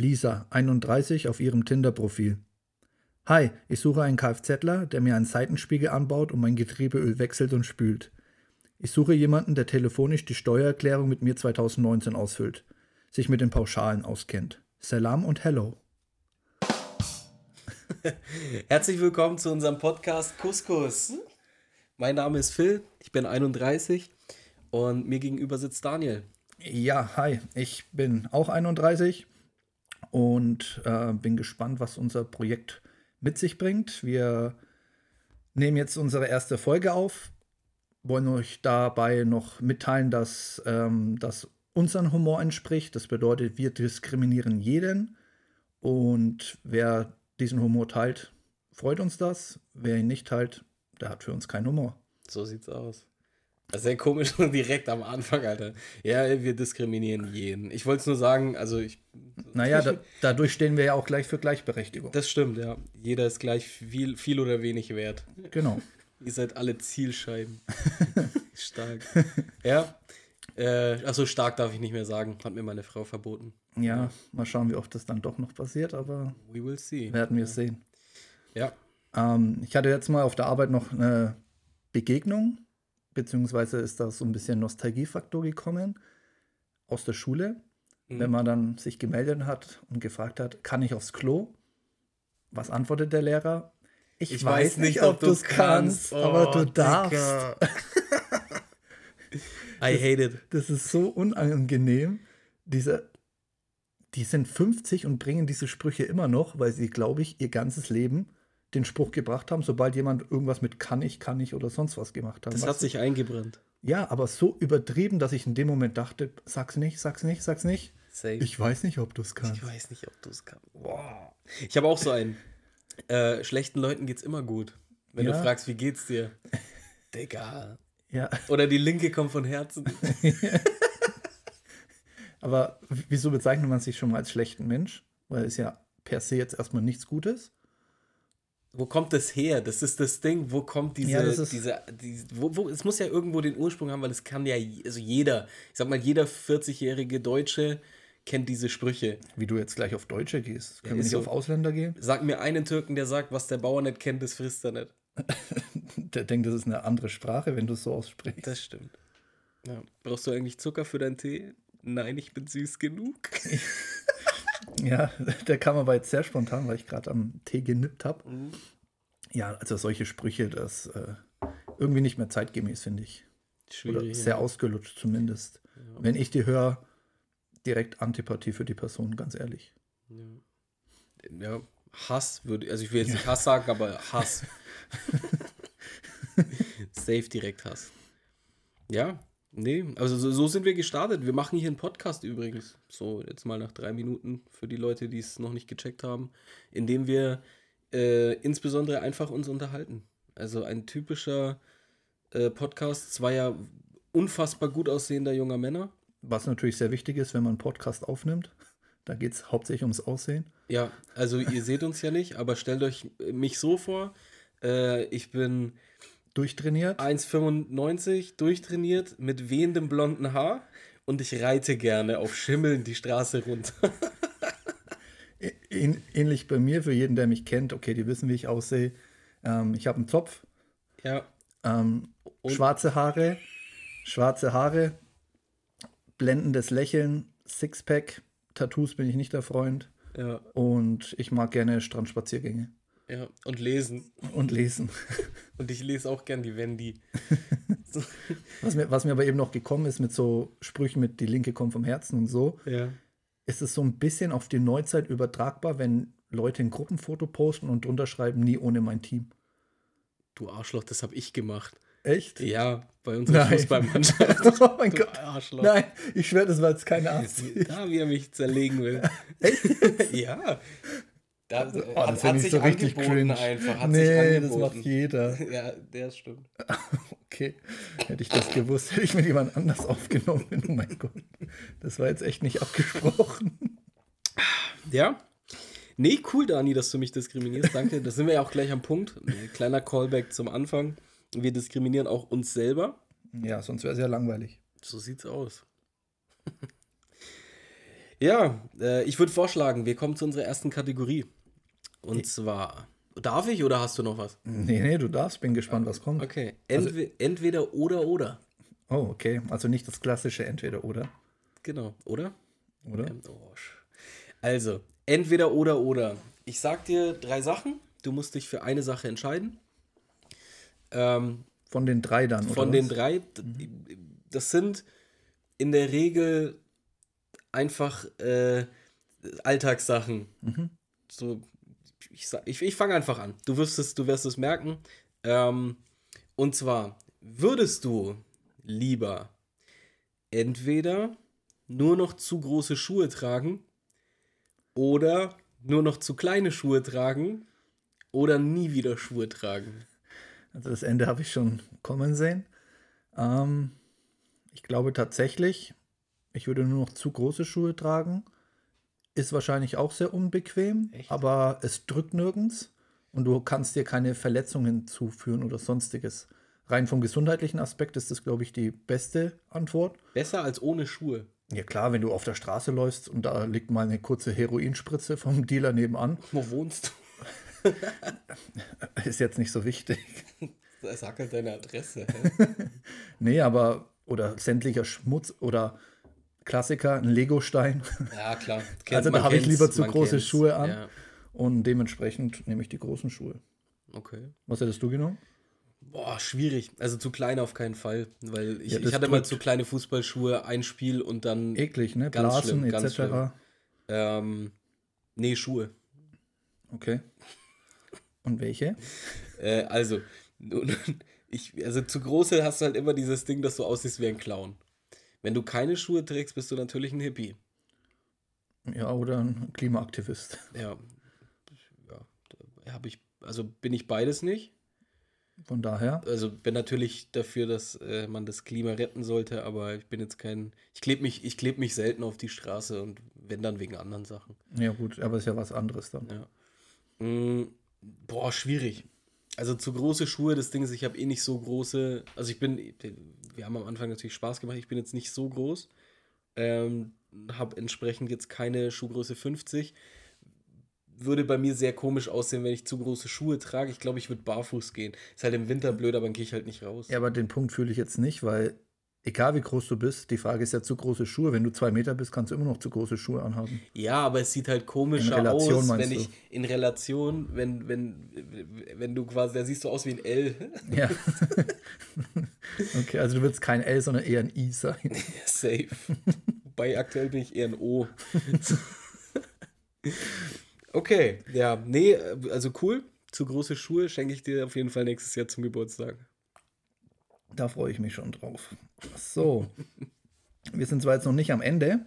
Lisa, 31, auf ihrem Tinder-Profil. Hi, ich suche einen Kfzler, der mir einen Seitenspiegel anbaut und mein Getriebeöl wechselt und spült. Ich suche jemanden, der telefonisch die Steuererklärung mit mir 2019 ausfüllt, sich mit den Pauschalen auskennt. Salam und Hello. Herzlich willkommen zu unserem Podcast Couscous. Mein Name ist Phil, ich bin 31 und mir gegenüber sitzt Daniel. Ja, hi, ich bin auch 31 und äh, bin gespannt, was unser Projekt mit sich bringt. Wir nehmen jetzt unsere erste Folge auf, wollen euch dabei noch mitteilen, dass ähm, das unseren Humor entspricht. Das bedeutet, wir diskriminieren jeden und wer diesen Humor teilt, freut uns das. Wer ihn nicht teilt, der hat für uns keinen Humor. So sieht's aus. Sehr komisch direkt am Anfang, Alter. Ja, wir diskriminieren jeden. Ich wollte es nur sagen, also ich. Naja, da, dadurch stehen wir ja auch gleich für Gleichberechtigung. Das stimmt, ja. Jeder ist gleich viel, viel oder wenig wert. Genau. Ihr seid alle Zielscheiben. stark. Ja. Äh, achso, stark darf ich nicht mehr sagen. Hat mir meine Frau verboten. Ja, mal schauen, wie oft das dann doch noch passiert, aber. We will see. Werden wir ja. sehen. Ja. Ähm, ich hatte jetzt mal auf der Arbeit noch eine Begegnung beziehungsweise ist da so ein bisschen Nostalgiefaktor gekommen aus der Schule, mhm. wenn man dann sich gemeldet hat und gefragt hat, kann ich aufs Klo? Was antwortet der Lehrer? Ich, ich weiß, weiß, nicht, ob, ob du es kannst, oh, aber du darfst. I hate it. Das ist so unangenehm. Diese, die sind 50 und bringen diese Sprüche immer noch, weil sie, glaube ich, ihr ganzes Leben den Spruch gebracht haben, sobald jemand irgendwas mit kann ich, kann ich oder sonst was gemacht hat. Das hat sich eingebrannt. Ja, aber so übertrieben, dass ich in dem Moment dachte, sag's nicht, sag's nicht, sag's nicht. Safe. Ich weiß nicht, ob du es kannst. Ich weiß nicht, ob du es kannst. Wow. Ich habe auch so einen. Äh, schlechten Leuten geht's immer gut. Wenn ja. du fragst, wie geht's dir? Digga. Ja. Oder die Linke kommt von Herzen. aber wieso bezeichnet man sich schon mal als schlechten Mensch? Weil es ja per se jetzt erstmal nichts Gutes wo kommt das her? Das ist das Ding, wo kommt diese, ja, diese, diese wo, wo, es muss ja irgendwo den Ursprung haben, weil es kann ja, also jeder, ich sag mal, jeder 40-jährige Deutsche kennt diese Sprüche. Wie du jetzt gleich auf Deutsche gehst. Können ja, wir nicht so, auf Ausländer gehen? Sag mir einen Türken, der sagt, was der Bauer nicht kennt, das frisst er nicht. der denkt, das ist eine andere Sprache, wenn du es so aussprichst. Das stimmt. Ja. Brauchst du eigentlich Zucker für deinen Tee? Nein, ich bin süß genug. Ja, der kam aber jetzt sehr spontan, weil ich gerade am Tee genippt habe. Mhm. Ja, also solche Sprüche, das äh, irgendwie nicht mehr zeitgemäß, finde ich. Schwierig. Oder sehr ja. ausgelutscht zumindest. Ja. Wenn ich die höre, direkt Antipathie für die Person, ganz ehrlich. Ja, ja Hass würde, also ich will jetzt nicht Hass sagen, aber Hass. Safe direkt Hass. Ja, Nee, also so, so, sind wir gestartet. Wir machen hier einen Podcast übrigens. So, jetzt mal nach drei Minuten für die Leute, die es noch nicht gecheckt haben, indem wir äh, insbesondere einfach uns unterhalten. Also ein typischer äh, Podcast zweier unfassbar gut aussehender junger Männer. Was natürlich sehr wichtig ist, wenn man einen Podcast aufnimmt. Da geht es hauptsächlich ums Aussehen. Ja, also ihr seht uns ja nicht, aber stellt euch mich so vor. Äh, ich bin Durchtrainiert? 1,95, durchtrainiert, mit wehendem blonden Haar und ich reite gerne auf Schimmeln die Straße runter. Ähnlich bei mir, für jeden, der mich kennt, okay, die wissen, wie ich aussehe. Ähm, ich habe einen Zopf. Ja. Ähm, schwarze Haare, schwarze Haare, blendendes Lächeln, Sixpack, Tattoos bin ich nicht der Freund. Ja. Und ich mag gerne Strandspaziergänge. Ja, und lesen. Und lesen. Und ich lese auch gern die Wendy. So. Was, mir, was mir aber eben noch gekommen ist mit so Sprüchen mit die Linke kommt vom Herzen und so, ja. ist es so ein bisschen auf die Neuzeit übertragbar, wenn Leute ein Gruppenfoto posten und drunter schreiben, nie ohne mein Team. Du Arschloch, das habe ich gemacht. Echt? Ja, bei unserer Fußballmannschaft. oh mein du Gott. Arschloch. Nein, ich schwöre, das war jetzt keine Absicht. Da, wie er mich zerlegen will. Echt? ja. Da, oh, das hat sich so richtig cringe. einfach. Hat nee, das macht jeder. Ja, der stimmt. okay. Hätte ich das gewusst, hätte ich mit jemand anders aufgenommen. Oh mein Gott. Das war jetzt echt nicht abgesprochen. Ja. Nee, cool, Dani, dass du mich diskriminierst. Danke. Da sind wir ja auch gleich am Punkt. Ein kleiner Callback zum Anfang. Wir diskriminieren auch uns selber. Ja, sonst wäre es ja langweilig. So sieht's aus. Ja, äh, ich würde vorschlagen, wir kommen zu unserer ersten Kategorie. Und zwar, darf ich oder hast du noch was? Nee, nee, du darfst. Bin gespannt, was kommt. Okay, Entwe entweder oder oder. Oh, okay. Also nicht das klassische Entweder oder. Genau, oder? Oder? Also, entweder oder oder. Ich sag dir drei Sachen. Du musst dich für eine Sache entscheiden. Ähm, Von den drei dann, oder? von den was? drei, d- das sind in der Regel einfach äh, Alltagssachen. So, ich, ich, ich fange einfach an. Du wirst es, du wirst es merken. Ähm, und zwar, würdest du lieber entweder nur noch zu große Schuhe tragen oder nur noch zu kleine Schuhe tragen oder nie wieder Schuhe tragen? Also das Ende habe ich schon kommen sehen. Ähm, ich glaube tatsächlich, ich würde nur noch zu große Schuhe tragen. Ist wahrscheinlich auch sehr unbequem, Echt? aber es drückt nirgends und du kannst dir keine Verletzungen zuführen oder sonstiges. Rein vom gesundheitlichen Aspekt ist das, glaube ich, die beste Antwort. Besser als ohne Schuhe. Ja klar, wenn du auf der Straße läufst und da liegt mal eine kurze Heroinspritze vom Dealer nebenan, Wo wohnst ist jetzt nicht so wichtig. du? Sag halt deine Adresse. Nee, aber oder sämtlicher Schmutz oder Klassiker, ein Legostein. Ja, klar. Also da habe ich lieber zu große kennt's. Schuhe an. Ja, Und dementsprechend nehme ich die großen Schuhe. okay. Was hättest du genommen? Boah, schwierig. Also zu klein auf keinen Fall. Weil ich, Ja, ich hatte mal drückt. zu kleine Fußballschuhe, ein Spiel und dann. Eklig, ne? Ganz Blasen schlimm, ganz etc. Ähm, nee, Schuhe. Okay. Und welche? Äh, also, ich, also zu große hast du halt immer dieses Ding, dass du aussiehst wie ein Clown. Wenn du keine Schuhe trägst, bist du natürlich ein Hippie. Ja, oder ein Klimaaktivist. Ja. Ja, habe ich, also bin ich beides nicht. Von daher. also bin natürlich dafür, dass äh, man das Klima retten sollte, aber ich bin jetzt kein. Ich klebe mich, ich kleb mich selten auf die Straße und wenn dann wegen anderen Sachen. Ja, gut, aber ist ja was anderes dann. Ja. Mm, boah, schwierig. Also zu große Schuhe, das Ding ist, ich habe eh nicht so große. Also ich bin, wir haben am Anfang natürlich Spaß gemacht, ich bin jetzt nicht so groß. Ähm, habe entsprechend jetzt keine Schuhgröße 50. Würde bei mir sehr komisch aussehen, wenn ich zu große Schuhe trage. Ich glaube, ich würde barfuß gehen. Ist halt im Winter blöd, aber dann gehe ich halt nicht raus. Ja, aber den Punkt fühle ich jetzt nicht, weil egal wie groß du bist, die Frage ist ja zu große Schuhe. Wenn du zwei Meter bist, kannst du immer noch zu große Schuhe anhaben. Ja, aber es sieht halt komischer Relation aus, wenn ich in Relation, wenn, wenn, wenn du quasi, da siehst du aus wie ein L. Ja. okay, also du willst kein L, sondern eher ein I sein. Safe. Wobei aktuell bin ich eher ein O. okay, ja, nee, also cool. Zu große Schuhe schenke ich dir auf jeden Fall nächstes Jahr zum Geburtstag. Da freue ich mich schon drauf. So. Wir sind zwar jetzt noch nicht am Ende,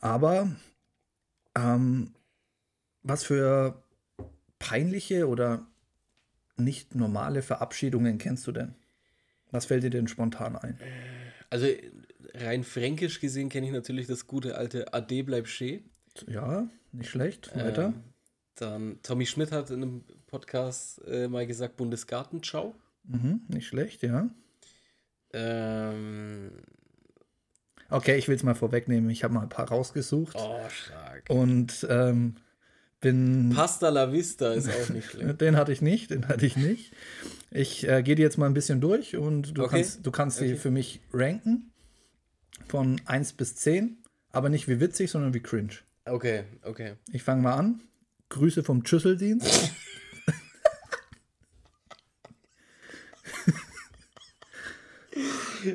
aber ähm, was für peinliche oder nicht normale Verabschiedungen kennst du denn? Was fällt dir denn spontan ein? Also rein fränkisch gesehen kenne ich natürlich das gute alte Ade bleib stehen. Ja, nicht schlecht. Weiter. Ähm, dann Tommy Schmidt hat in einem Podcast äh, mal gesagt Bundesgartenschau. Mhm, nicht schlecht, ja. Ähm, Okay, ich will es mal vorwegnehmen. Ich habe mal ein paar rausgesucht oh, stark. und ähm, bin. Pasta la Vista ist auch nicht schlecht. Den hatte ich nicht, den hatte ich nicht. Ich äh, gehe die jetzt mal ein bisschen durch und du Okay. kannst, du kannst sie Okay. für mich ranken. Von 1 bis 10, aber nicht wie witzig, sondern wie cringe. Okay, okay. Ich fange mal an. Grüße vom Schüsseldienst.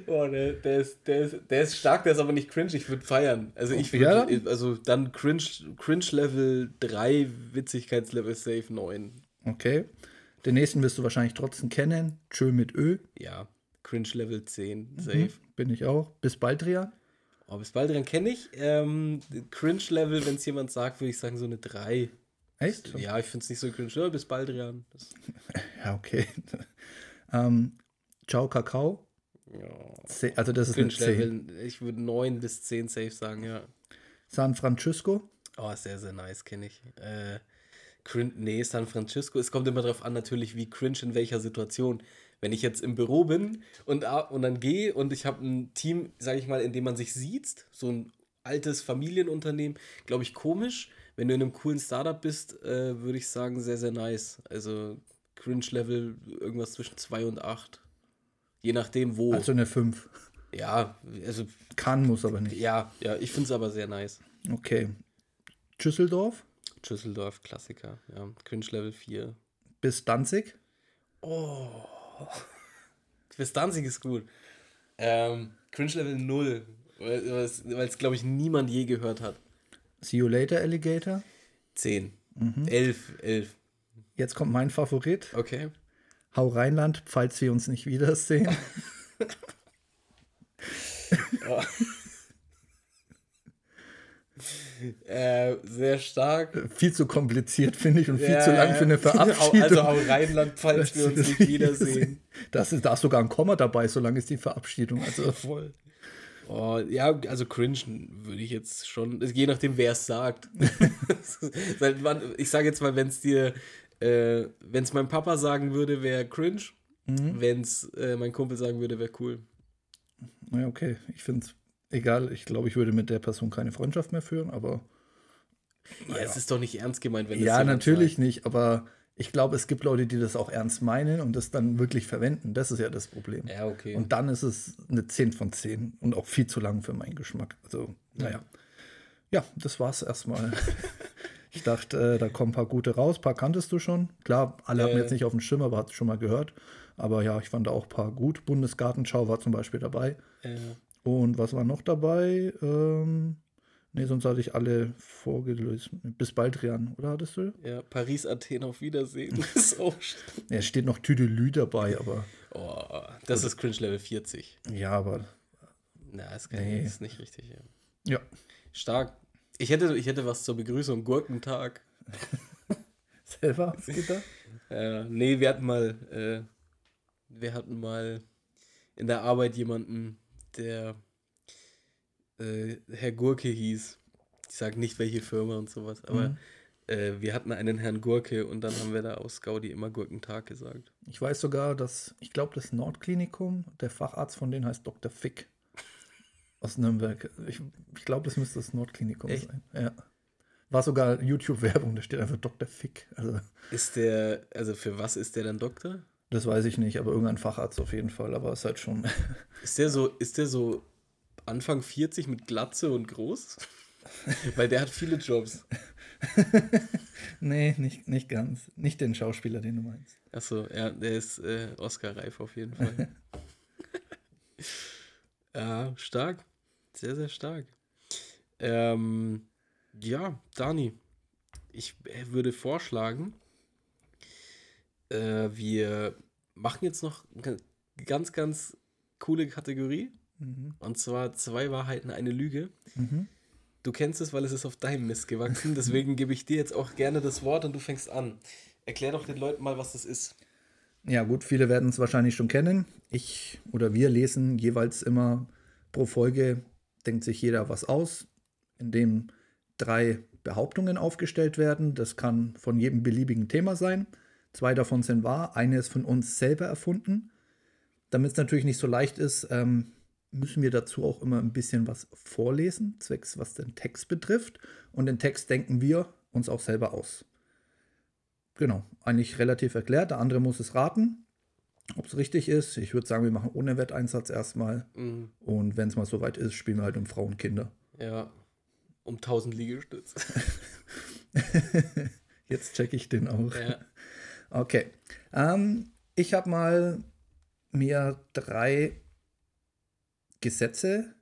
Oh, der, der, ist, der, ist, der ist stark, der ist aber nicht cringe. Ich würde feiern. Also ich Ja? würde, also dann cringe, cringe Level 3, Witzigkeitslevel safe 9. Okay. Den nächsten wirst du wahrscheinlich trotzdem kennen. Tschö mit Ö. Ja, cringe Level 10, safe. Hm, bin ich auch. Bis bald, Ria. Oh, bis bald dran kenne ich. Ähm, cringe Level, wenn es jemand sagt, würde ich sagen so eine 3. Echt? Ja, ich finde es nicht so cringe. Ja, bis bald dran. Das, Ja, okay. ähm, Ciao, Kakao. Ja. Also, das ist eine Cringe 10. Level, ich würde 9 bis 10 safe sagen, ja. San Francisco. Oh, sehr, sehr nice, kenne ich. Äh, cringe, nee, San Francisco. Es kommt immer darauf an, natürlich, wie cringe in welcher Situation. Wenn ich jetzt im Büro bin und, und dann gehe und ich habe ein Team, sage ich mal, in dem man sich sieht, so ein altes Familienunternehmen, glaube ich, komisch. Wenn du in einem coolen Startup bist, äh, würde ich sagen, sehr, sehr nice. Also Cringe-Level irgendwas zwischen 2 und 8. Je nachdem, wo. Also eine 5. Ja, also. Kann, muss aber nicht. Ja, ja, ich finde es aber sehr nice. Okay. Düsseldorf? Düsseldorf, Klassiker. Ja, Cringe-Level 4. Bis Danzig? Oh. Bis Danzig ist gut. Ähm, Cringe Level 0. Weil es, glaube ich, niemand je gehört hat. See you later, Alligator? 10. Mhm. 11, 11. Jetzt kommt mein Favorit. Okay. Hau Rheinland, falls wir uns nicht wiedersehen. oh. Äh, sehr stark. Viel zu kompliziert, finde ich, und viel ja, zu lang für eine Verabschiedung. Also hau Rheinland, falls wir uns nicht wiedersehen. Das ist, da ist sogar ein Komma dabei, solange ist die Verabschiedung. Also voll. Oh, ja, also cringe würde ich jetzt schon, je nachdem, wer es sagt. ich sage jetzt mal, wenn es dir, äh, wenn es mein Papa sagen würde, wäre cringe. Mhm. Wenn es äh, mein Kumpel sagen würde, wäre cool. Ja, okay. Ich finde es egal. Ich glaube, ich würde mit der Person keine Freundschaft mehr führen, aber. Ja, es ist doch nicht ernst gemeint, wenn Ja, natürlich sagt. nicht, aber ich glaube, es gibt Leute, die das auch ernst meinen und das dann wirklich verwenden. Das ist ja das Problem. Ja, okay. Und dann ist es eine 10 von 10 und auch viel zu lang für meinen Geschmack. Also, naja. Ja, das war's erstmal. ich dachte, äh, da kommen ein paar gute raus. Ein paar kanntest du schon. Klar, alle äh, haben jetzt nicht auf dem Schirm, aber hast schon mal gehört. Aber ja, ich fand da auch ein paar gut. Bundesgartenschau war zum Beispiel dabei. Äh. Und was war noch dabei? Ähm, Ne, sonst hatte ich alle vorgelöst. Bis bald, Rian, oder hattest du? Ja, Paris, Athen, auf Wiedersehen. ist auch ja, steht noch Tüdelü dabei, aber. Oh, das also, ist Cringe Level 40. Ja, aber. Na, ist, nee. ist nicht richtig. Ja. ja. Stark. Ich hätte, ich hätte was zur Begrüßung. Gurkentag. Selber da? äh, nee, wir hatten mal. Äh, wir hatten mal in der Arbeit jemanden, der äh, Herr Gurke hieß. Ich sage nicht, welche Firma und sowas, aber mhm. äh, wir hatten einen Herrn Gurke und dann haben wir da aus Gaudi immer Gurkentag gesagt. Ich weiß sogar, dass, ich glaube, das Nordklinikum, der Facharzt von denen heißt Dr. Fick aus Nürnberg. Ich, ich glaube, das müsste das Nordklinikum Echt? sein. Ja. War sogar YouTube-Werbung, da steht einfach Dr. Fick. Also, ist der, also für was ist der dann Doktor? Das weiß ich nicht, aber irgendein Facharzt auf jeden Fall, aber ist halt schon. Ist der so, ist der so Anfang 40 mit Glatze und groß? Weil der hat viele Jobs. nee, nicht, nicht ganz. Nicht den Schauspieler, den du meinst. Achso, ja, der ist äh, Oscar-reif auf jeden Fall. ja, stark. Sehr, sehr stark. Ähm, ja, Dani, ich äh, würde vorschlagen, äh, wir machen jetzt noch eine ganz, ganz coole Kategorie. Mhm. Und zwar zwei Wahrheiten, eine Lüge. Mhm. Du kennst es, weil es ist auf deinem Mist gewachsen. Deswegen gebe ich dir jetzt auch gerne das Wort und du fängst an. Erklär doch den Leuten mal, was das ist. Ja, gut, viele werden es wahrscheinlich schon kennen. Ich oder wir lesen jeweils immer pro Folge, denkt sich jeder was aus, in dem drei Behauptungen aufgestellt werden. Das kann von jedem beliebigen Thema sein. Zwei davon sind wahr, eine ist von uns selber erfunden. Damit es natürlich nicht so leicht ist, ähm, müssen wir dazu auch immer ein bisschen was vorlesen, zwecks was den Text betrifft. Und den Text denken wir uns auch selber aus. Genau, eigentlich relativ erklärt. Der andere muss es raten, ob es richtig ist. Ich würde sagen, wir machen ohne Wetteinsatz erstmal. Mhm. Und wenn es mal soweit ist, spielen wir halt um Frauen und Kinder. Ja, um 1000 Liegestütze. Jetzt checke ich den auch. Ja. Okay. Ähm, ich habe mal mir drei Gesetze,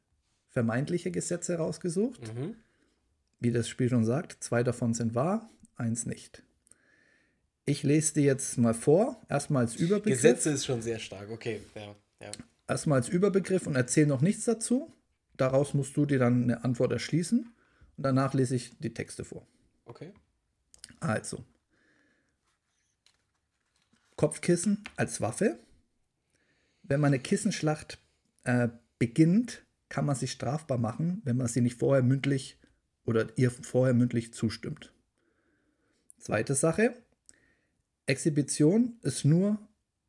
vermeintliche Gesetze rausgesucht. Mhm. Wie das Spiel schon sagt, zwei davon sind wahr, eins nicht. Ich lese dir jetzt mal vor, erstmal als Überbegriff. Gesetze ist schon sehr stark, okay. Ja, ja. Erstmal als Überbegriff und erzähle noch nichts dazu. Daraus musst du dir dann eine Antwort erschließen. Und danach lese ich die Texte vor. Okay. Also. Kopfkissen als Waffe. Wenn man eine Kissenschlacht äh, beginnt, kann man sich strafbar machen, wenn man sie nicht vorher mündlich oder ihr vorher mündlich zustimmt. Zweite Sache. Exhibition ist nur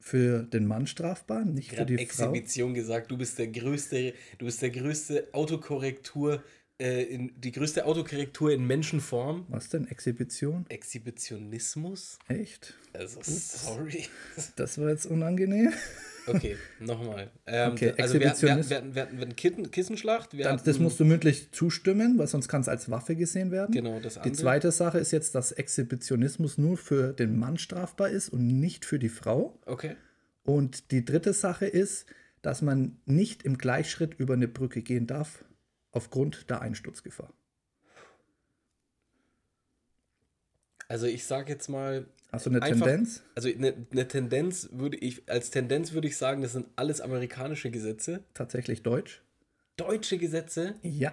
für den Mann strafbar, nicht für die Exhibition Frau. gesagt, du bist der größte, du bist der größte Autokorrektur äh, in, die größte Autokorrektur in Menschenform. Was denn? Exhibition? Exhibitionismus? Echt? Also, sorry. Das war jetzt unangenehm. Okay, nochmal. Ähm, Okay, also wir, wir, wir, wir hatten Kitten, Kissenschlacht. Dann, das hatten- musst du mündlich zustimmen, weil sonst kann es als Waffe gesehen werden. Genau, das Die andere. zweite Sache ist jetzt, dass Exhibitionismus nur für den Mann strafbar ist und nicht für die Frau. Okay. Und die dritte Sache ist, dass man nicht im Gleichschritt über eine Brücke gehen darf, aufgrund der Einsturzgefahr. Also ich sage jetzt mal, Hast du eine Einfach- Tendenz? also eine, eine Tendenz würde ich, als Tendenz würde ich sagen, das sind alles amerikanische Gesetze. Tatsächlich Deutsch? Deutsche Gesetze. Ja.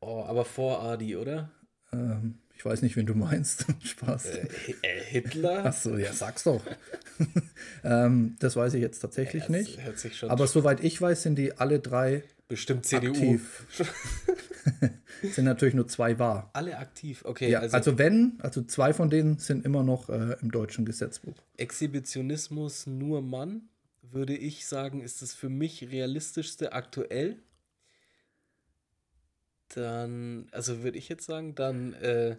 Oh, aber vor Adi, oder? Ähm, ich weiß nicht, wen du meinst. Spaß. Äh, äh, Hitler? Achso, ja, sag's doch. ähm, das weiß ich jetzt tatsächlich Das nicht. Aber soweit ich weiß, sind die alle drei bestimmt CDU. aktiv. sind natürlich nur zwei wahr. Alle aktiv. Okay, Ja, also, also, wenn, also zwei von denen sind immer noch äh, im deutschen Gesetzbuch. Exhibitionismus nur Mann, würde ich sagen, ist das für mich realistischste aktuell. Dann, also würde ich jetzt sagen, dann, äh,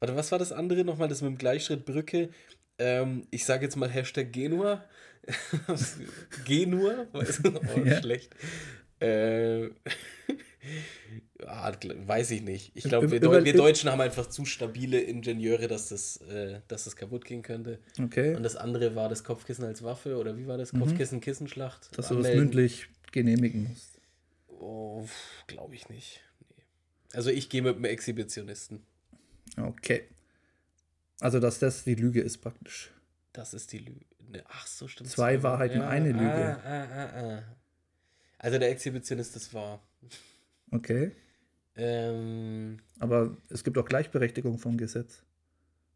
warte, was war das andere nochmal, das mit dem Gleichschritt Brücke? Ähm, ich sage jetzt mal Hashtag Genua. Genua? Weiß, oh, Ja. schlecht. Äh, ah, weiß ich nicht. Ich glaube, wir, Deu wir Deutschen haben einfach zu stabile Ingenieure, dass das, äh, dass das kaputt gehen könnte. Okay. Und das andere war das Kopfkissen als Waffe oder wie war das? Kopfkissen, Kissenschlacht? Mhm. Dass du das Anmelden? mündlich genehmigen musst. Oh, glaube ich nicht. Nee. Also ich gehe mit einem Exhibitionisten. Okay. Also, dass das die Lüge ist praktisch. Das ist die Lüge. Ne, ach so, stimmt. Zwei Wahrheiten, eine Lüge. Ah, ah, ah, ah. Also der Exhibitionist ist wahr. Okay. Ähm, Aber es gibt auch Gleichberechtigung vom Gesetz.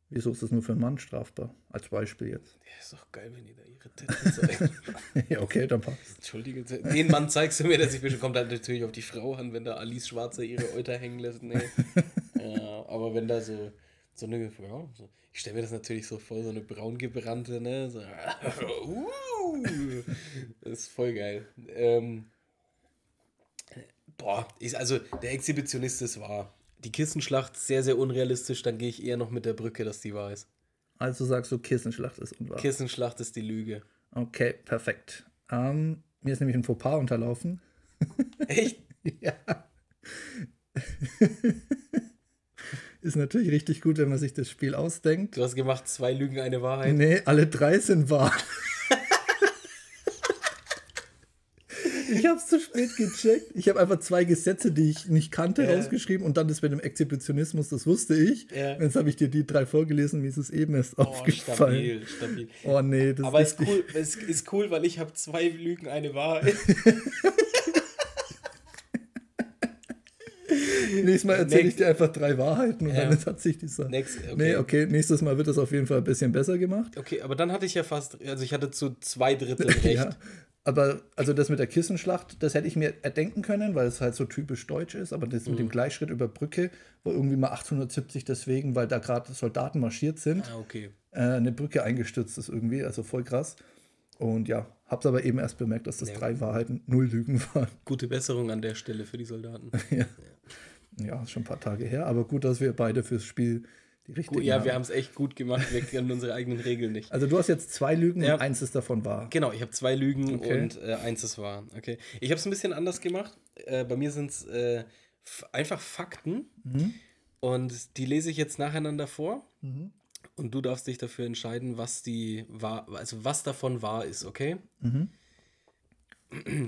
Wieso ist das nur für einen Mann strafbar? Als Beispiel jetzt. ja, ist doch geil, wenn ihr da ihre Titten zeigt. ja, okay, dann passt. Entschuldige, den Mann zeigst du mir, dass ich bestimmt kommt halt natürlich auf die Frau an, wenn da Alice Schwarzer ihre Euter hängen lässt. Nee. ja, aber wenn da so, so eine, ja, so, ich stelle mir das natürlich so vor, so eine braungebrannte, ne? So, uh, das ist voll geil. Ähm, boah, ich, also der Exhibitionist ist wahr. Die Kissenschlacht sehr, sehr unrealistisch, dann gehe ich eher noch mit der Brücke, dass die wahr ist. Also sagst du, Kissenschlacht ist unwahr. Kissenschlacht ist die Lüge. Okay, perfekt. Ähm, mir ist nämlich ein Fauxpas unterlaufen. Echt? Ja. ist natürlich richtig gut, wenn man sich das Spiel ausdenkt. Du hast gemacht zwei Lügen, eine Wahrheit. Nee, alle drei sind wahr. Ich habe es zu spät gecheckt. Ich habe einfach zwei Gesetze, die ich nicht kannte, Ja. rausgeschrieben und dann das mit dem Exhibitionismus, das wusste ich. Ja. Jetzt habe ich dir die drei vorgelesen, mir ist es eben erst Oh, aufgefallen. stabil, stabil. Oh nee, das Aber ist ist cool, es ist cool, weil ich habe zwei Lügen, eine Wahrheit. Nächstes Mal erzähle ich dir einfach drei Wahrheiten und Ja. dann hat sich die Sache. Next, okay. Nee, okay, nächstes Mal wird das auf jeden Fall ein bisschen besser gemacht. Okay, aber dann hatte ich ja fast, also ich hatte zu zwei Drittel recht. Ja. Aber also das mit der Kissenschlacht, das hätte ich mir erdenken können, weil es halt so typisch deutsch ist. Aber das mit Mhm. dem Gleichschritt über Brücke war irgendwie mal 870 deswegen, weil da gerade Soldaten marschiert sind, Ah, okay. äh, eine Brücke eingestürzt ist irgendwie. Also voll krass. Und ja, hab's aber eben erst bemerkt, dass das Ja. drei Wahrheiten, null Lügen waren. Gute Besserung an der Stelle für die Soldaten. Ja, ist schon ein paar Tage her. Aber gut, dass wir beide fürs Spiel die richtigen ja, haben. wir haben es echt gut gemacht. Wir kennen unsere eigenen Regeln nicht. Also du hast jetzt zwei Lügen Ja. und eins ist davon wahr. Genau, ich habe zwei Lügen Okay. und äh, eins ist wahr. Okay. Ich habe es ein bisschen anders gemacht. Äh, bei mir sind es äh, einfach Fakten Mhm. und die lese ich jetzt nacheinander vor. Und du darfst dich dafür entscheiden, was die wahr, also was davon wahr ist, okay? Mhm.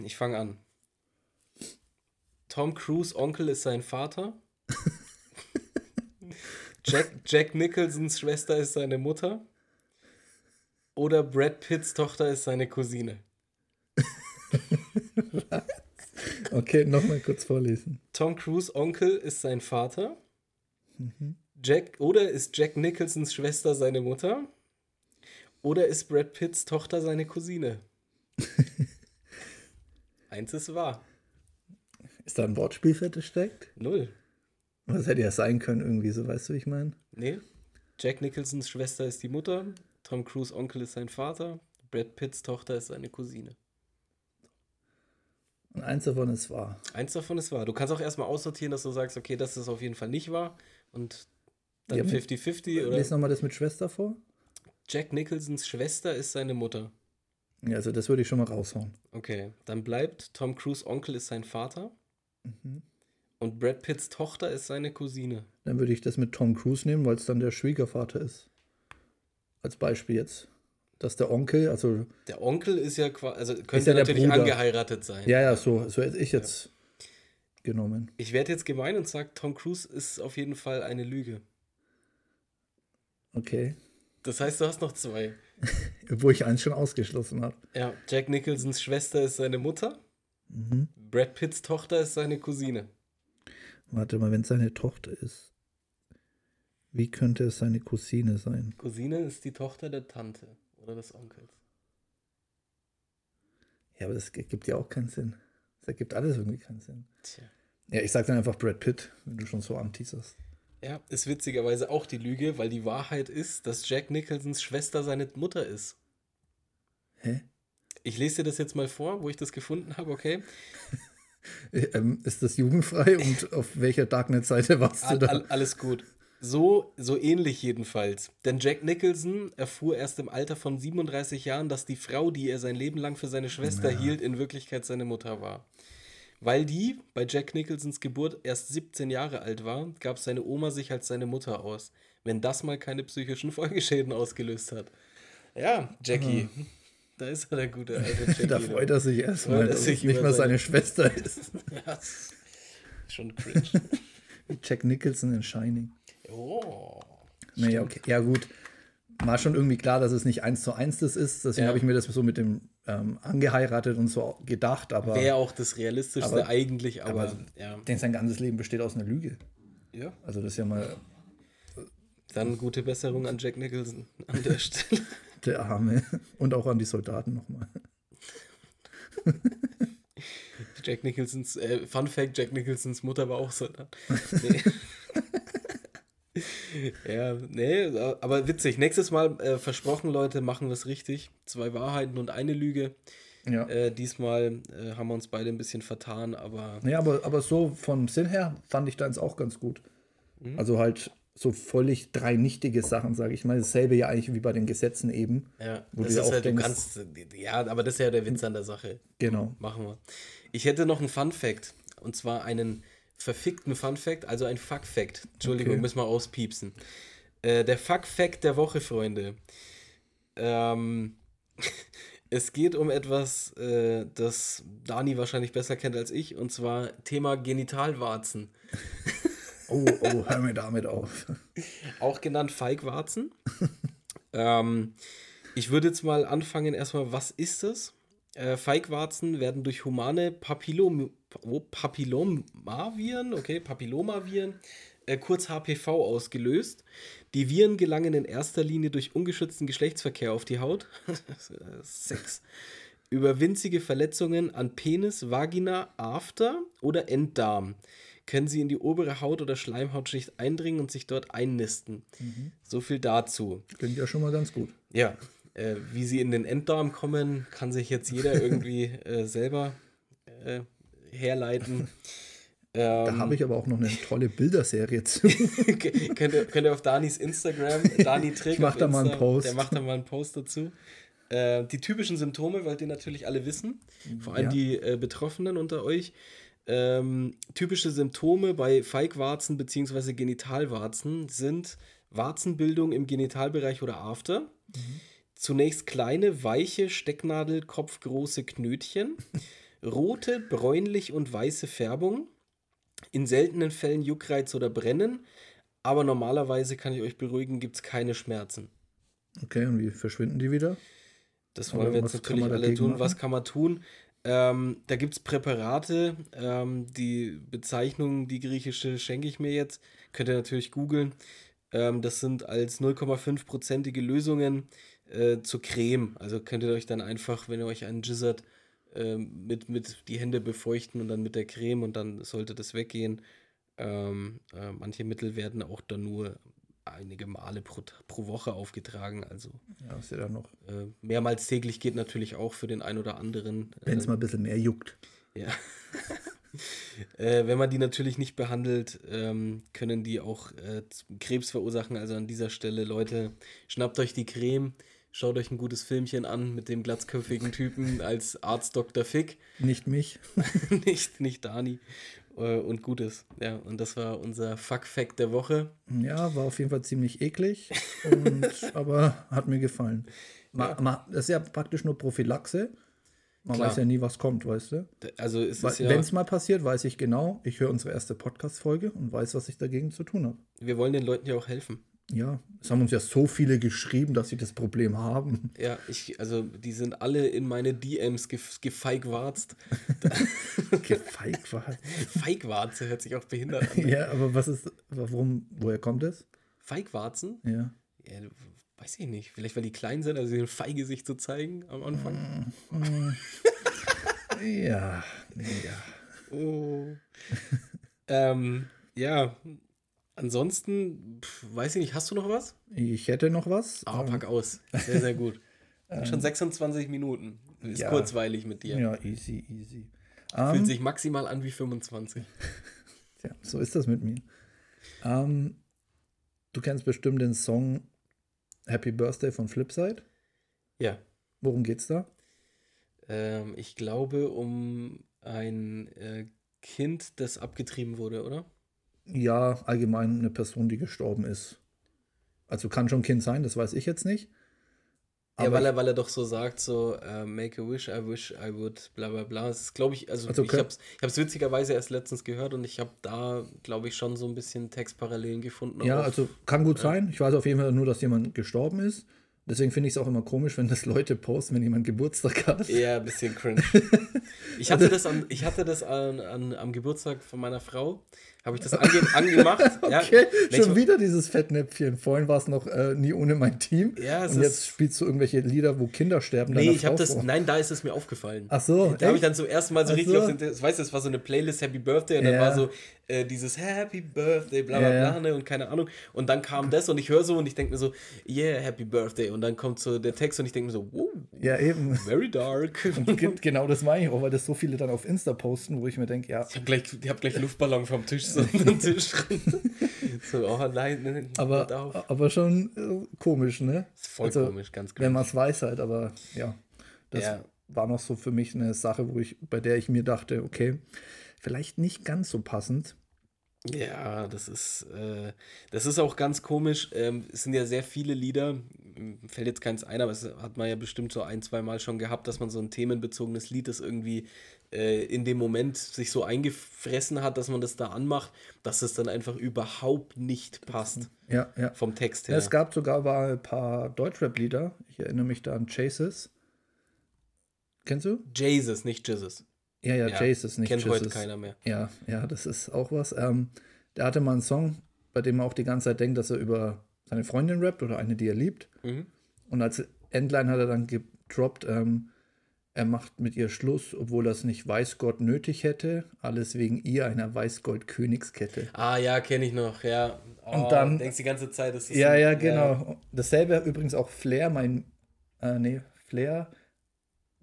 Ich fange an. Tom Cruise Onkel ist sein Vater. Jack, Jack Nicholsons Schwester ist seine Mutter. Oder Brad Pitts Tochter ist seine Cousine. Okay, nochmal kurz vorlesen. Tom Cruise Onkel ist sein Vater. Jack, oder ist Jack Nicholsons Schwester seine Mutter? Oder ist Brad Pitts Tochter seine Cousine? Eins ist wahr. Ist da ein Wortspiel versteckt? Null. Das hätte ja sein können, irgendwie, so weißt du, wie ich meine. Nee. Jack Nicholsons Schwester ist die Mutter. Tom Cruise Onkel ist sein Vater. Brad Pitts Tochter ist seine Cousine. Und eins davon ist wahr. Eins davon ist wahr. Du kannst auch erstmal aussortieren, dass du sagst, okay, das ist auf jeden Fall nicht wahr. Und dann Ja, 50-50 oder. Lies nochmal das mit Schwester vor. Jack Nicholsons Schwester ist seine Mutter. Ja, also das würde ich schon mal raushauen. Okay, dann bleibt Tom Cruise Onkel ist sein Vater Mhm. Und Brad Pitts Tochter ist seine Cousine. Dann würde ich das mit Tom Cruise nehmen, weil es dann der Schwiegervater ist. Als Beispiel jetzt. Dass der Onkel, also, Der Onkel ist ja quasi, also könnte ja natürlich angeheiratet sein. ja, ja, so, so hätte ich jetzt genommen. Ich werde jetzt gemein und sage, Tom Cruise ist auf jeden Fall eine Lüge. Okay. Das heißt, du hast noch zwei. Wo ich eins schon ausgeschlossen habe. Ja, Jack Nicholsons Schwester ist seine Mutter. Mhm. Brad Pitts Tochter ist seine Cousine. Warte mal, wenn es seine Tochter ist. Wie könnte es seine Cousine sein? Cousine ist die Tochter der Tante oder des Onkels. Ja, aber das gibt ja auch keinen Sinn. Das ergibt alles irgendwie keinen Sinn. Tja. Ja, ich sag dann einfach Brad Pitt, wenn du schon so anteaserst. Ja, ist witzigerweise auch die Lüge, weil die Wahrheit ist, dass Jack Nicholsons Schwester seine Mutter ist. Hä? Ich lese dir das jetzt mal vor, wo ich das gefunden habe, okay? Äh, Ähm, ist das jugendfrei und auf welcher Darknet-Seite warst du All, da? all, alles gut. So, so ähnlich jedenfalls. Denn Jack Nicholson erfuhr erst im Alter von 37 Jahren, dass die Frau, die er sein Leben lang für seine Schwester hielt, in Wirklichkeit seine Mutter war. Weil die bei Jack Nicholsons Geburt erst 17 Jahre alt war, gab seine Oma sich als seine Mutter aus. Wenn das mal keine psychischen Folgeschäden ausgelöst hat. Ja, Jackie. Da ist er, der gute alte Jackie. Da freut er sich erstmal, er dass sich es nicht mal seine- seine Schwester ist. Ja, ist schon cringe. Jack Nicholson in Shining. Oh. Naja, okay. Ja, gut. War schon irgendwie klar, dass es nicht eins zu eins das ist. Deswegen Ja. habe ich mir das so mit dem ähm, angeheiratet und so gedacht. Aber Wäre auch das Realistischste Aber- eigentlich, aber, aber- ja. denn sein ganzes Leben besteht aus einer Lüge. ja. Also das ist ja mal Dann gute Besserung an Jack Nicholson an der Stelle. Der Arme. Und auch an die Soldaten nochmal. Jack Nicholsons, äh, Fun Fact, Jack Nicholsons Mutter war auch Soldat. Nee. ja, nee, aber witzig. Nächstes Mal äh, versprochen, Leute, machen wir es richtig. Zwei Wahrheiten und eine Lüge. Ja. Äh, diesmal äh, haben wir uns beide ein bisschen vertan, aber Ja, aber, aber so vom Sinn her fand ich deins auch ganz gut. Mhm. Also halt so völlig drei nichtige Sachen, sage ich mal. Dasselbe ja eigentlich wie bei den Gesetzen eben. ja, Wo das du ja ist auch halt, du denkst- kannst, ja, aber das ist ja der Witz an der Sache. Genau. Machen wir. Ich hätte noch einen Fun Fact. Und zwar einen verfickten Fun Fact, also ein Fuck Fact. Entschuldigung, Okay. müssen wir auspiepsen. Äh, der Fuck Fact der Woche, Freunde. Ähm, es geht um etwas, äh, das Dani wahrscheinlich besser kennt als ich, und zwar Thema Genitalwarzen. Oh, oh, hör mir damit auf. Auch genannt Feigwarzen. ähm, ich würde jetzt mal anfangen, erstmal, was ist das? Äh, Feigwarzen werden durch humane Papillom oh, Papillomaviren, okay, Papillomaviren, äh, kurz HPV ausgelöst. Die Viren gelangen in erster Linie durch ungeschützten Geschlechtsverkehr auf die Haut. Sex. Über winzige Verletzungen an Penis, Vagina, After oder Enddarm können sie in die obere Haut- oder Schleimhautschicht eindringen und sich dort einnisten. So viel dazu. Klingt ja schon mal ganz gut. Ja, äh, wie sie in den Enddarm kommen, kann sich jetzt jeder irgendwie äh, selber äh, herleiten. Da Ähm, habe ich aber auch noch eine tolle Bilderserie zu. könnt, ihr, könnt ihr auf Danis Instagram, Dani Trick, Ich mach da mal einen Insta, Post. Der macht da mal einen Post dazu. Äh, die typischen Symptome, wollt ihr natürlich alle wissen, vor allem Ja. die äh, Betroffenen unter euch. Ähm, typische Symptome bei Feigwarzen bzw. Genitalwarzen sind Warzenbildung im Genitalbereich oder After. Zunächst kleine, weiche, Stecknadel-kopfgroße Knötchen, rote, bräunlich und weiße Färbung, in seltenen Fällen Juckreiz oder Brennen, aber normalerweise kann ich euch beruhigen, gibt es keine Schmerzen. Okay, und wie verschwinden die wieder? Das wollen wir jetzt natürlich alle tun. machen? Was kann man tun? Ähm, da gibt es Präparate. Ähm, die Bezeichnung, die griechische, schenke ich mir jetzt. Könnt ihr natürlich googeln. Ähm, das sind als 0,5-prozentige Lösungen äh, zur Creme. Also könnt ihr euch dann einfach, wenn ihr euch einen Gizzard ähm, mit, mit die Hände befeuchten und dann mit der Creme und dann sollte das weggehen. Ähm, äh, manche Mittel werden auch dann nur einige Male pro, pro Woche aufgetragen. Also Ja, ist ja dann noch. äh, mehrmals täglich geht natürlich auch für den einen oder anderen. Wenn es Äh, mal ein bisschen mehr juckt. Ja. äh, wenn man die natürlich nicht behandelt, ähm, können die auch äh, Krebs verursachen. Also an dieser Stelle, Leute, schnappt euch die Creme, schaut euch ein gutes Filmchen an mit dem glatzköpfigen Typen als Arzt Dr. Fick. Nicht mich. nicht, nicht Dani. Äh, und Gutes. Ja, und das war unser Fuck-Fact der Woche. Ja, war auf jeden Fall ziemlich eklig, und, aber hat mir gefallen. Ma, ma, das ist ja praktisch nur Prophylaxe. Man Klar. weiß ja nie, was kommt, weißt du? Also es ist ja, Wenn es mal passiert, weiß ich genau, ich höre unsere erste Podcast-Folge und weiß, was ich dagegen zu tun habe. wir wollen den Leuten ja auch helfen. Ja, es haben uns ja so viele geschrieben, dass sie das Problem haben. Ja, ich, also die sind alle in meine DMs gef gefeigwarzt. Gefeigt war. Feigwarze hört sich auch behindert an. Ja, aber was ist, warum, woher kommt es? Feigwarzen? Ja. Ja, weiß ich nicht. Vielleicht, weil die klein sind, also sie sind feige sich zu zeigen am Anfang. Ja, ja. Oh. ähm, ja, ansonsten, pf, weiß ich nicht, hast du noch was? Ich hätte noch was. Ah, pack aus. Sehr, sehr gut. Schon 26 Minuten. Ist Ähm, ja. kurzweilig mit dir. Ja, easy, easy. Fühlt Ähm, sich maximal an wie 25. ja, so ist das mit mir. Ähm, du kennst bestimmt den Song Happy Birthday von Flipside. Ja. Worum geht's da? Ähm, ich glaube, um ein äh, Kind, das abgetrieben wurde, oder? Ja, allgemein eine Person, die gestorben ist. Also kann schon Kind sein, das weiß ich jetzt nicht. ja, weil er, weil er doch so sagt, so, äh, make a wish, I wish I would, bla bla bla. Das ist, glaube ich, also, Also ich kö- habe es ich hab's witzigerweise erst letztens gehört und ich habe da, glaube ich, schon so ein bisschen Textparallelen gefunden. Ja, also kann gut sein. Ich weiß auf jeden Fall nur, dass jemand gestorben ist. Deswegen finde ich es auch immer komisch, wenn das Leute posten, wenn jemand Geburtstag hat. Ja, ein bisschen cringe. Ich hatte das, an, ich hatte das an, an, am Geburtstag von meiner Frau. Habe ich das ange, angemacht. Ja, Okay, Nee, schon wieder dieses Fettnäpfchen. Vorhin war es noch äh, nie ohne mein Team. Ja, es Und jetzt spielst du irgendwelche Lieder, wo Kinder sterben. Nee, ich habe das. vor. Nein, da ist es mir aufgefallen. Ach so, Da habe ich dann zum ersten Mal so Ach richtig so. auf den. Weißt du, es war so eine Playlist Happy Birthday und dann Ja. war so äh, dieses Happy Birthday, bla bla Ja. bla ne, und keine Ahnung. Und dann kam das und ich höre so und ich denke mir so, yeah, Happy Birthday. Und dann kommt so der Text und ich denke mir so, wow, Ja, eben. very dark. Ge- genau das meine ich auch, weil das so viele dann auf Insta posten, wo ich mir denke, ja, Ich habe gleich, ich hab gleich Luftballon vom Tisch so Tisch. so, oh nein, nein, hört aber, aber schon äh, komisch, ne? Ist voll also, komisch, ganz Wenn cringe. man es weiß halt, aber ja, das Ja. war noch so für mich eine Sache, wo ich, bei der ich mir dachte, okay, vielleicht nicht ganz so passend. Ja, das ist, äh, das ist auch ganz komisch. Ähm, es sind ja sehr viele Lieder, fällt jetzt keins ein, aber es hat man ja bestimmt so ein, zwei Mal schon gehabt, dass man so ein themenbezogenes Lied, das irgendwie äh, in dem Moment sich so eingefressen hat, dass man das da anmacht, dass es dann einfach überhaupt nicht passt Ja, ja. vom Text Ja, her. es gab sogar mal ein paar Deutschrap-Lieder. Ich erinnere mich da an Chases. Kennst du? Jesus, nicht Jesus. Ja, ja, Ja, Chases, nicht Kennt Jesus. heute keiner mehr. Ja, ja, das ist auch was. Ähm, der hatte mal einen Song, bei dem er auch die ganze Zeit denkt, dass er über seine Freundin rappt oder eine, die er liebt. Mhm. Und als Endline hat er dann gedroppt, ähm, er macht mit ihr Schluss, obwohl er es nicht weiß Gott nötig hätte. Alles wegen ihr, einer Weißgold-Königskette. Ah ja, kenne ich noch, ja. Oh, Und dann- denkst die ganze Zeit, das ist Ja, ein- ja, genau. Dasselbe übrigens auch Flair, mein, äh, nee, Flair,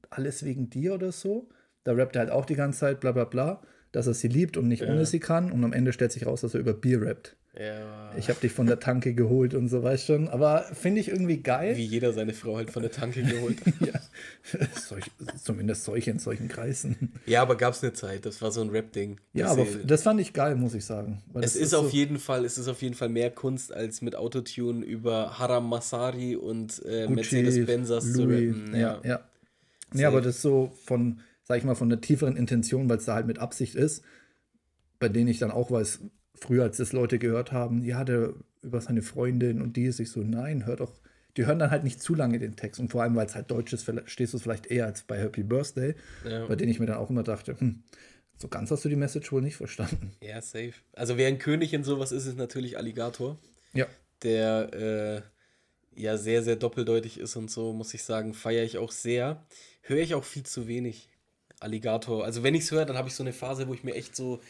alles wegen dir oder so. Da rappt er halt auch die ganze Zeit, bla bla bla, dass er sie liebt und nicht ohne sie kann. Und am Ende stellt sich raus, dass er über Bier rappt. Ja. Ich habe dich von der Tanke geholt und so, weißt schon. Aber finde ich irgendwie geil. Wie jeder seine Frau halt von der Tanke geholt. Ja. Solch, zumindest solche in solchen Kreisen. Ja, aber gab es eine Zeit, das war so ein Rap-Ding. Ja, aber das fand ich geil, muss ich sagen. Es das ist, auf so- jeden Fall, es ist auf jeden Fall mehr Kunst, als mit Autotune über Haram Masari und äh, Mercedes-Benzers zu rappen. Ja, Ja. ja. Nee, aber das ist so von, sag ich mal, von der tieferen Intention, weil es da halt mit Absicht ist, bei denen ich dann auch weiß, früher, als das Leute gehört haben, ja, der über seine Freundin und die ist ich so, nein, hör doch. Die hören dann halt nicht zu lange den Text und vor allem, weil es halt Deutsch ist, verstehst du es vielleicht eher als bei Happy Birthday, Ja. bei denen ich mir dann auch immer dachte, hm, so ganz hast du die Message wohl nicht verstanden. ja, safe. Also wer ein König in sowas ist, ist natürlich Alligator, Ja, der äh, ja sehr, sehr doppeldeutig ist und so, muss ich sagen, feiere ich auch sehr. Höre ich auch viel zu wenig. Alligator. Also wenn ich es höre, dann habe ich so eine Phase, wo ich mir echt so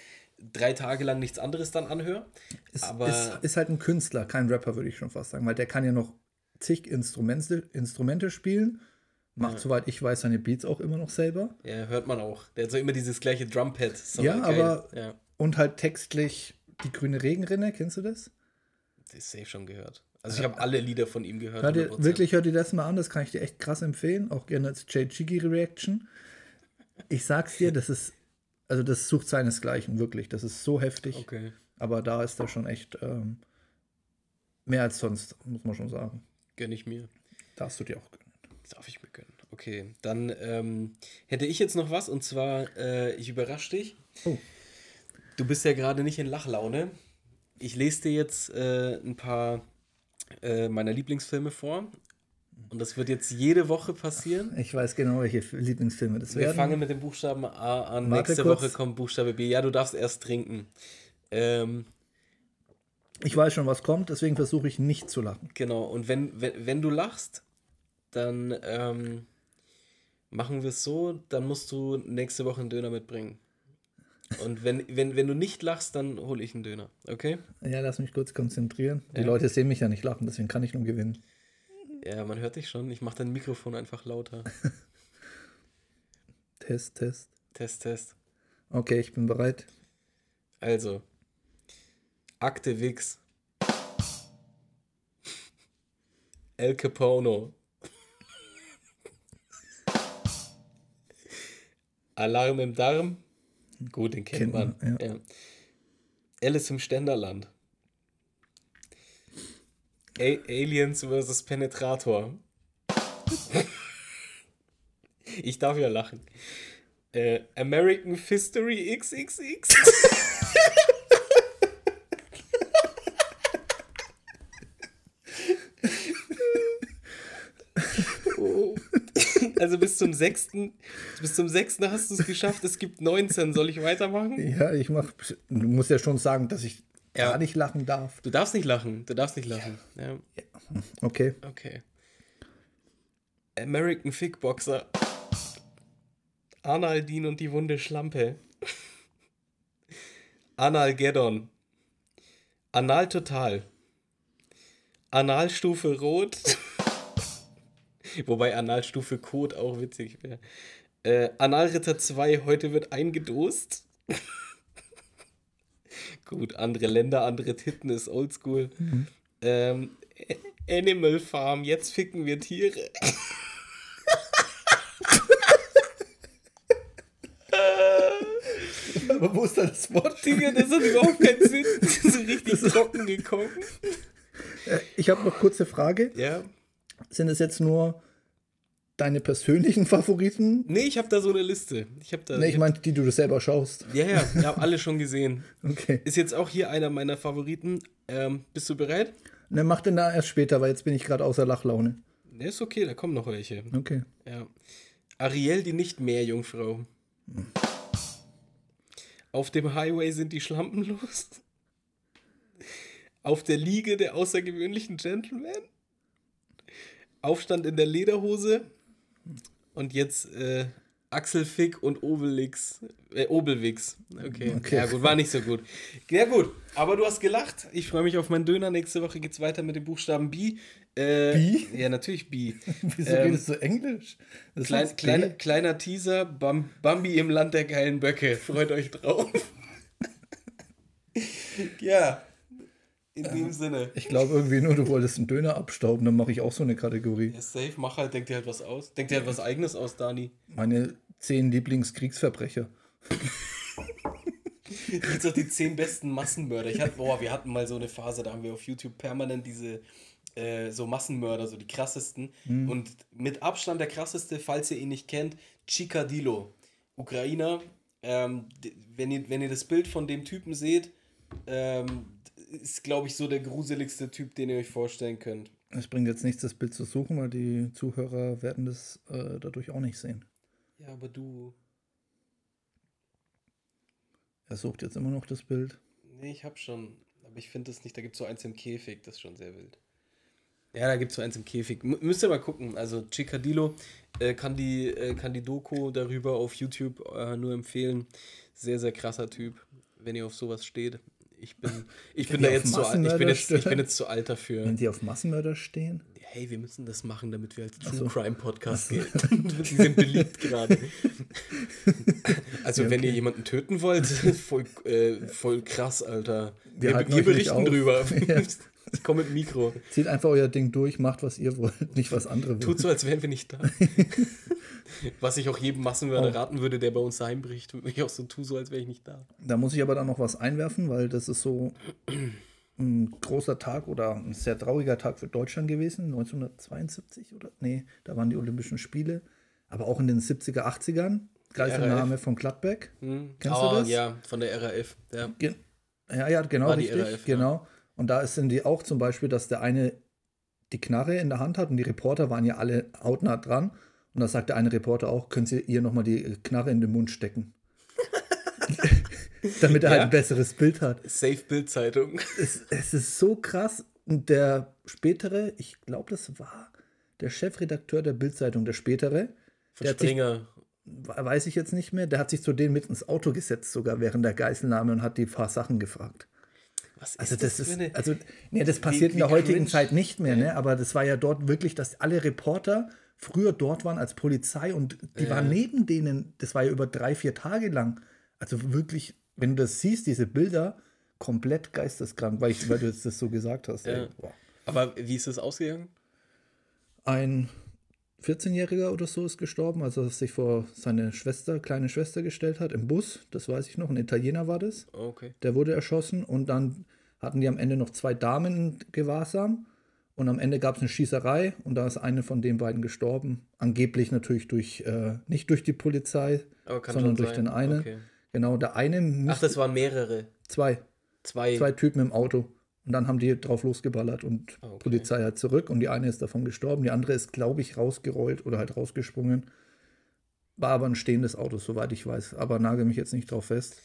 drei Tage lang nichts anderes dann anhöre. ist, Aber- ist, ist halt ein Künstler, kein Rapper, würde ich schon fast sagen, weil der kann ja noch zig Instrumente, Instrumente spielen, Macht, Ja. soweit ich weiß, seine Beats auch immer noch selber. Ja, hört man auch. Der hat so immer dieses gleiche Drumpad. So Ja, geil. aber- Ja, Und halt textlich die grüne Regenrinne, kennst du das? das ist safe schon gehört. Also ich habe alle Lieder von ihm gehört. Hör dir, 100%. wirklich, hör dir das mal an, das kann ich dir echt krass empfehlen. Auch gerne als Jay Chigi Reaction. Ich sag's dir, das ist, also das sucht seinesgleichen, wirklich. Das ist so heftig. Okay. Aber da ist er schon echt ähm, mehr als sonst, muss man schon sagen. Gönn ich mir. Darfst du dir auch gönnen. Darf ich mir gönnen. Okay, dann ähm, hätte ich jetzt noch was und zwar, äh, ich überrasche dich. Oh. Du bist ja gerade nicht in Lachlaune. Ich lese dir jetzt äh, ein paar äh, meiner Lieblingsfilme vor. Und das wird jetzt jede Woche passieren. Ich weiß genau, welche Lieblingsfilme das Wir werden. fangen mit dem Buchstaben A an. Warte Nächste kurz. Woche kommt Buchstabe B. Ja, du darfst erst trinken. Ähm, Ich weiß schon, was kommt, deswegen versuche ich nicht zu lachen. Genau, und wenn, wenn, wenn du lachst, dann ähm, machen wir es so, dann musst du nächste Woche einen Döner mitbringen. Und wenn, wenn, wenn du nicht lachst, dann hole ich einen Döner, okay? Ja, lass mich kurz konzentrieren. Die Ja. Leute sehen mich ja nicht lachen, deswegen kann ich nur gewinnen. Ja, man hört dich schon. Ich mache dein Mikrofon einfach lauter. Test, Test. Test, Test. Okay, ich bin bereit. Also, Akte Wix. El Capono. Alarm im Darm. Gut, den kennt, Kennt man. man, ja. Ja. Alice im Ständerland. A Aliens vs. Penetrator. ich darf ja lachen. Äh, American Fistory XXX. Also bis zum sechsten, bis zum sechsten hast du es geschafft. Es gibt 19. Soll ich weitermachen? Ja, ich mach. Du musst ja schon sagen, dass ich Ja. gar nicht lachen darf. Du darfst nicht lachen. Du darfst nicht lachen. Ja, Okay. okay. American Fickboxer. Arnaldin und die wunde Schlampe. Analgeddon. Anal total. Analstufe rot. Wobei Analstufe Code auch witzig wäre. Äh, Analritter 2, heute wird eingedost. Gut, andere Länder, andere Titten ist oldschool. Ähm, A- Animal Farm, jetzt ficken wir Tiere. Aber wo ist da das Wort? Digga, das hat überhaupt keinen Sinn. Das ist so richtig trocken gekommen. Äh, Ich habe noch kurze Frage. Ja. Sind es jetzt nur deine persönlichen Favoriten? Nee, ich habe da so eine Liste. Ich habe da. Ne, ich meinte, die du selber schaust. ja, ja, ich habe alle schon gesehen. Okay. Ist jetzt auch hier einer meiner Favoriten. Ähm, bist du bereit? Ne, mach den da erst später, weil jetzt bin ich gerade außer Lachlaune. Ne, ist okay, da kommen noch welche. Okay. Ja. Ariel, die Nicht-Meerjungfrau. Auf dem Highway sind die Schlampen los. Auf der Liege der außergewöhnlichen Gentleman. Aufstand in der Lederhose. Und jetzt äh, Axelfick und Obelix. Äh, Obelwix. Okay. Okay. Ja, gut, war nicht so gut. Ja, gut. Aber du hast gelacht. Ich freue mich auf meinen Döner. Nächste Woche geht's weiter mit dem Buchstaben B. Äh, B? Ja, natürlich B. Wieso Ähm, redest du Englisch? Das Klein, kleiner, kleiner Teaser, Bam, Bambi im Land der geilen Böcke. Freut euch drauf. ja, in dem Sinne. Ich glaube irgendwie nur, du wolltest einen Döner abstauben, dann mache ich auch so eine Kategorie. Ja, safe, mach halt, denk dir halt was aus. Denk dir halt was eigenes aus, Dani. Meine zehn Lieblingskriegsverbrecher. Gibt's doch die zehn besten Massenmörder. Ich hatte, boah, wir hatten mal so eine Phase, da haben wir auf YouTube permanent diese äh, so Massenmörder, so die krassesten. Und mit Abstand der krasseste, falls ihr ihn nicht kennt, Chikadilo. Ukrainer. Ähm, wenn, ihr, wenn ihr das Bild von dem Typen seht, ähm, ist, glaube ich, so der gruseligste Typ, den ihr euch vorstellen könnt. Es bringt jetzt nichts, das Bild zu suchen, weil die Zuhörer werden das äh, dadurch auch nicht sehen. Ja, aber du. Er sucht jetzt immer noch das Bild. Nee, ich hab schon. Aber ich finde das nicht. Da gibt es so eins im Käfig, das ist schon sehr wild. Ja, da gibt es so eins im Käfig. M müsst ihr mal gucken. Also Chikadilo äh, kann, die, äh, kann die Doku darüber auf YouTube äh, nur empfehlen. Sehr, sehr krasser Typ, wenn ihr auf sowas steht. Ich bin, ich bin da jetzt zu alt. Ich bin jetzt, ich bin jetzt zu alt dafür. Wenn die auf Massenmörder stehen? Hey, wir müssen das machen, damit wir als True so. Crime Podcast gelten. Die sind beliebt gerade. Also, Ja, wenn ihr okay. jemanden töten wollt, voll, äh, voll krass, Alter. Wir Wir, wir berichten drüber. Ja. Ich komme mit dem Mikro. Zieht einfach euer Ding durch, macht, was ihr wollt, nicht was andere wollen. Tut so, als wären wir nicht da. Was ich auch jedem Massenmörder Oh. raten würde, der bei uns heimbricht, würde ich auch so tun, so als wäre ich nicht da. Da muss ich aber dann noch was einwerfen, weil das ist so ein großer Tag oder ein sehr trauriger Tag für Deutschland gewesen, 1972 oder? Nee, da waren die Olympischen Spiele. Aber auch in den 70er, 80ern. Geiselnahme von Gladbeck. Hm? Kennst du oh, das? Ja, von der RAF. Ja. Ge ja, ja, genau, die richtig. RAF, ja. Und da sind die auch zum Beispiel, dass der eine die Knarre in der Hand hat und die Reporter waren ja alle hautnah dran. Und da sagt der eine Reporter auch, können Sie ihr nochmal die Knarre in den Mund stecken. Damit er halt Ja? ein besseres Bild hat. Safe Bild-Zeitung. Es, es ist so krass. Und der spätere, ich glaube, das war der Chefredakteur der Bildzeitung, der spätere, Von Der hat sich- Springer. weiß ich jetzt nicht mehr, der hat sich zu denen mit ins Auto gesetzt, sogar während der Geiselnahme und hat die paar Sachen gefragt. Was ist Also das für ist, eine- also, nee, das passiert in wie der heutigen cringe. Zeit nicht mehr, ne? Aber das war ja dort wirklich, dass alle Reporter früher dort waren als Polizei und die Ja. waren neben denen, das war ja über drei, vier Tage lang. Also wirklich, wenn du das siehst, diese Bilder, komplett geisteskrank, weil, ich, weil du jetzt das so gesagt hast. Ja. Aber wie ist es ausgegangen? Ein 14-Jähriger oder so ist gestorben, als er sich vor seine Schwester, kleine Schwester gestellt hat, im Bus, das weiß ich noch, ein Italiener war das. Okay. Der wurde erschossen und dann hatten die am Ende noch zwei Damen in Gewahrsam und am Ende gab es eine Schießerei und da ist eine von den beiden gestorben. Angeblich natürlich durch, äh, nicht durch die Polizei, sondern durch sein. den einen. Okay. Genau, der eine, Ach, das waren mehrere. zwei, Zwei. zwei Typen im Auto. Und dann haben die drauf losgeballert und Okay. Polizei hat zurück und die eine ist davon gestorben. Die andere ist, glaube ich, rausgerollt oder halt rausgesprungen. War aber ein stehendes Auto, soweit ich weiß. Aber nagel mich jetzt nicht drauf fest.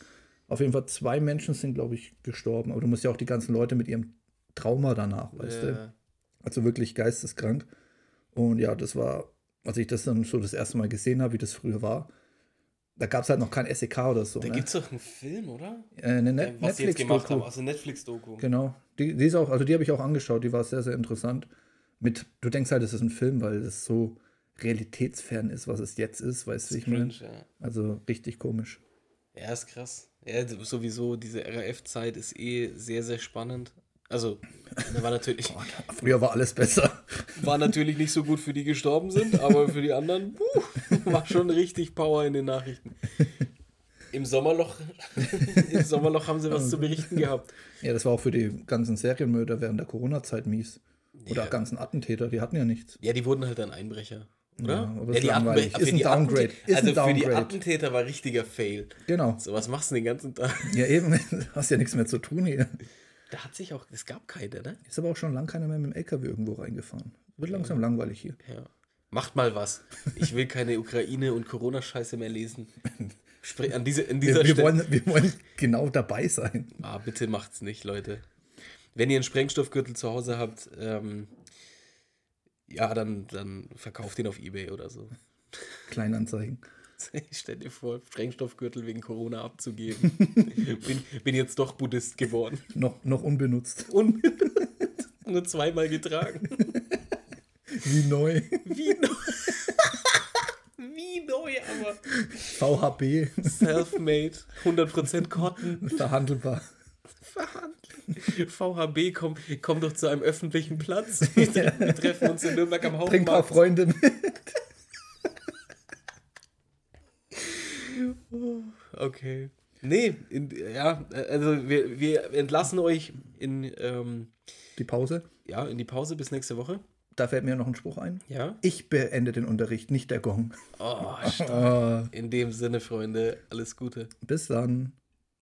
Auf jeden Fall zwei Menschen sind, glaube ich, gestorben. Aber du musst ja auch die ganzen Leute mit ihrem Trauma danach, weißt du? Ja. Also wirklich geisteskrank. Und ja, das war, als ich das dann so das erste Mal gesehen habe, wie das früher war, da gab es halt noch kein SEK oder so. Da ne? gibt es doch einen Film, oder? äh, eine Net Was sie jetzt gemacht haben, also Netflix-Doku. Genau. Die, die ist auch, also die habe ich auch angeschaut, die war sehr, sehr interessant. Mit, du denkst halt, es ist ein Film, weil es so realitätsfern ist, was es jetzt ist, weißt du, ich meine? Ja. Also richtig komisch. Ja, ist krass. Ja, sowieso, diese RAF-Zeit ist eh sehr, sehr spannend. Also, da war natürlich, Boah, früher war alles besser. war natürlich nicht so gut für die gestorben sind, aber für die anderen puh, war schon richtig Power in den Nachrichten. Im Sommerloch, im Sommerloch haben sie was zu berichten gehabt. Ja, das war auch für die ganzen Serienmörder während der Corona-Zeit mies. Oder Ja. ganzen Attentäter, die hatten ja nichts. Ja, die wurden halt dann Einbrecher. Oder? Ja, aber ist langweilig. Attentä- Ist für ein die Downgrade. Ist ein also für die Downgrade. Attentäter war richtiger Fail. Genau. So, was machst du den ganzen Tag? Ja, eben, hast ja nichts mehr zu tun hier. Da hat sich auch, es gab keine, ne? Ist aber auch schon lange keiner mehr mit dem LKW irgendwo reingefahren. Wird langsam langweilig hier. Ja. Macht mal was. Ich will keine Ukraine- und Corona-Scheiße mehr lesen. Sprich, an diese, in dieser Wir, wir, Stelle. wollen, wir wollen genau dabei sein. Ah, bitte macht's nicht, Leute. Wenn ihr einen Sprengstoffgürtel zu Hause habt, ähm, ja, dann, dann verkauft ihn auf Ebay oder so. Kleinanzeigen. Ich stell dir vor, Sprengstoffgürtel wegen Corona abzugeben. bin, bin jetzt doch Buddhist geworden. Noch, noch unbenutzt. Und nur zweimal getragen. Wie neu. Wie neu. Wie neu, aber VHB. self-made, 100% Cotton. Verhandelbar. Verhandeln. VHB, komm, komm doch zu einem öffentlichen Platz. Wir, treffen uns in Nürnberg am Bring ein paar Hauptmarkt. Freunde mit. Okay. Nee, in, ja, also wir, wir entlassen euch in, ähm, Die Pause. ja, in die Pause bis nächste Woche. Da fällt mir noch ein Spruch ein. Ja. Ich beende den Unterricht, nicht der Gong. Oh, stark. Ah, In dem Sinne, Freunde, alles Gute. bis dann.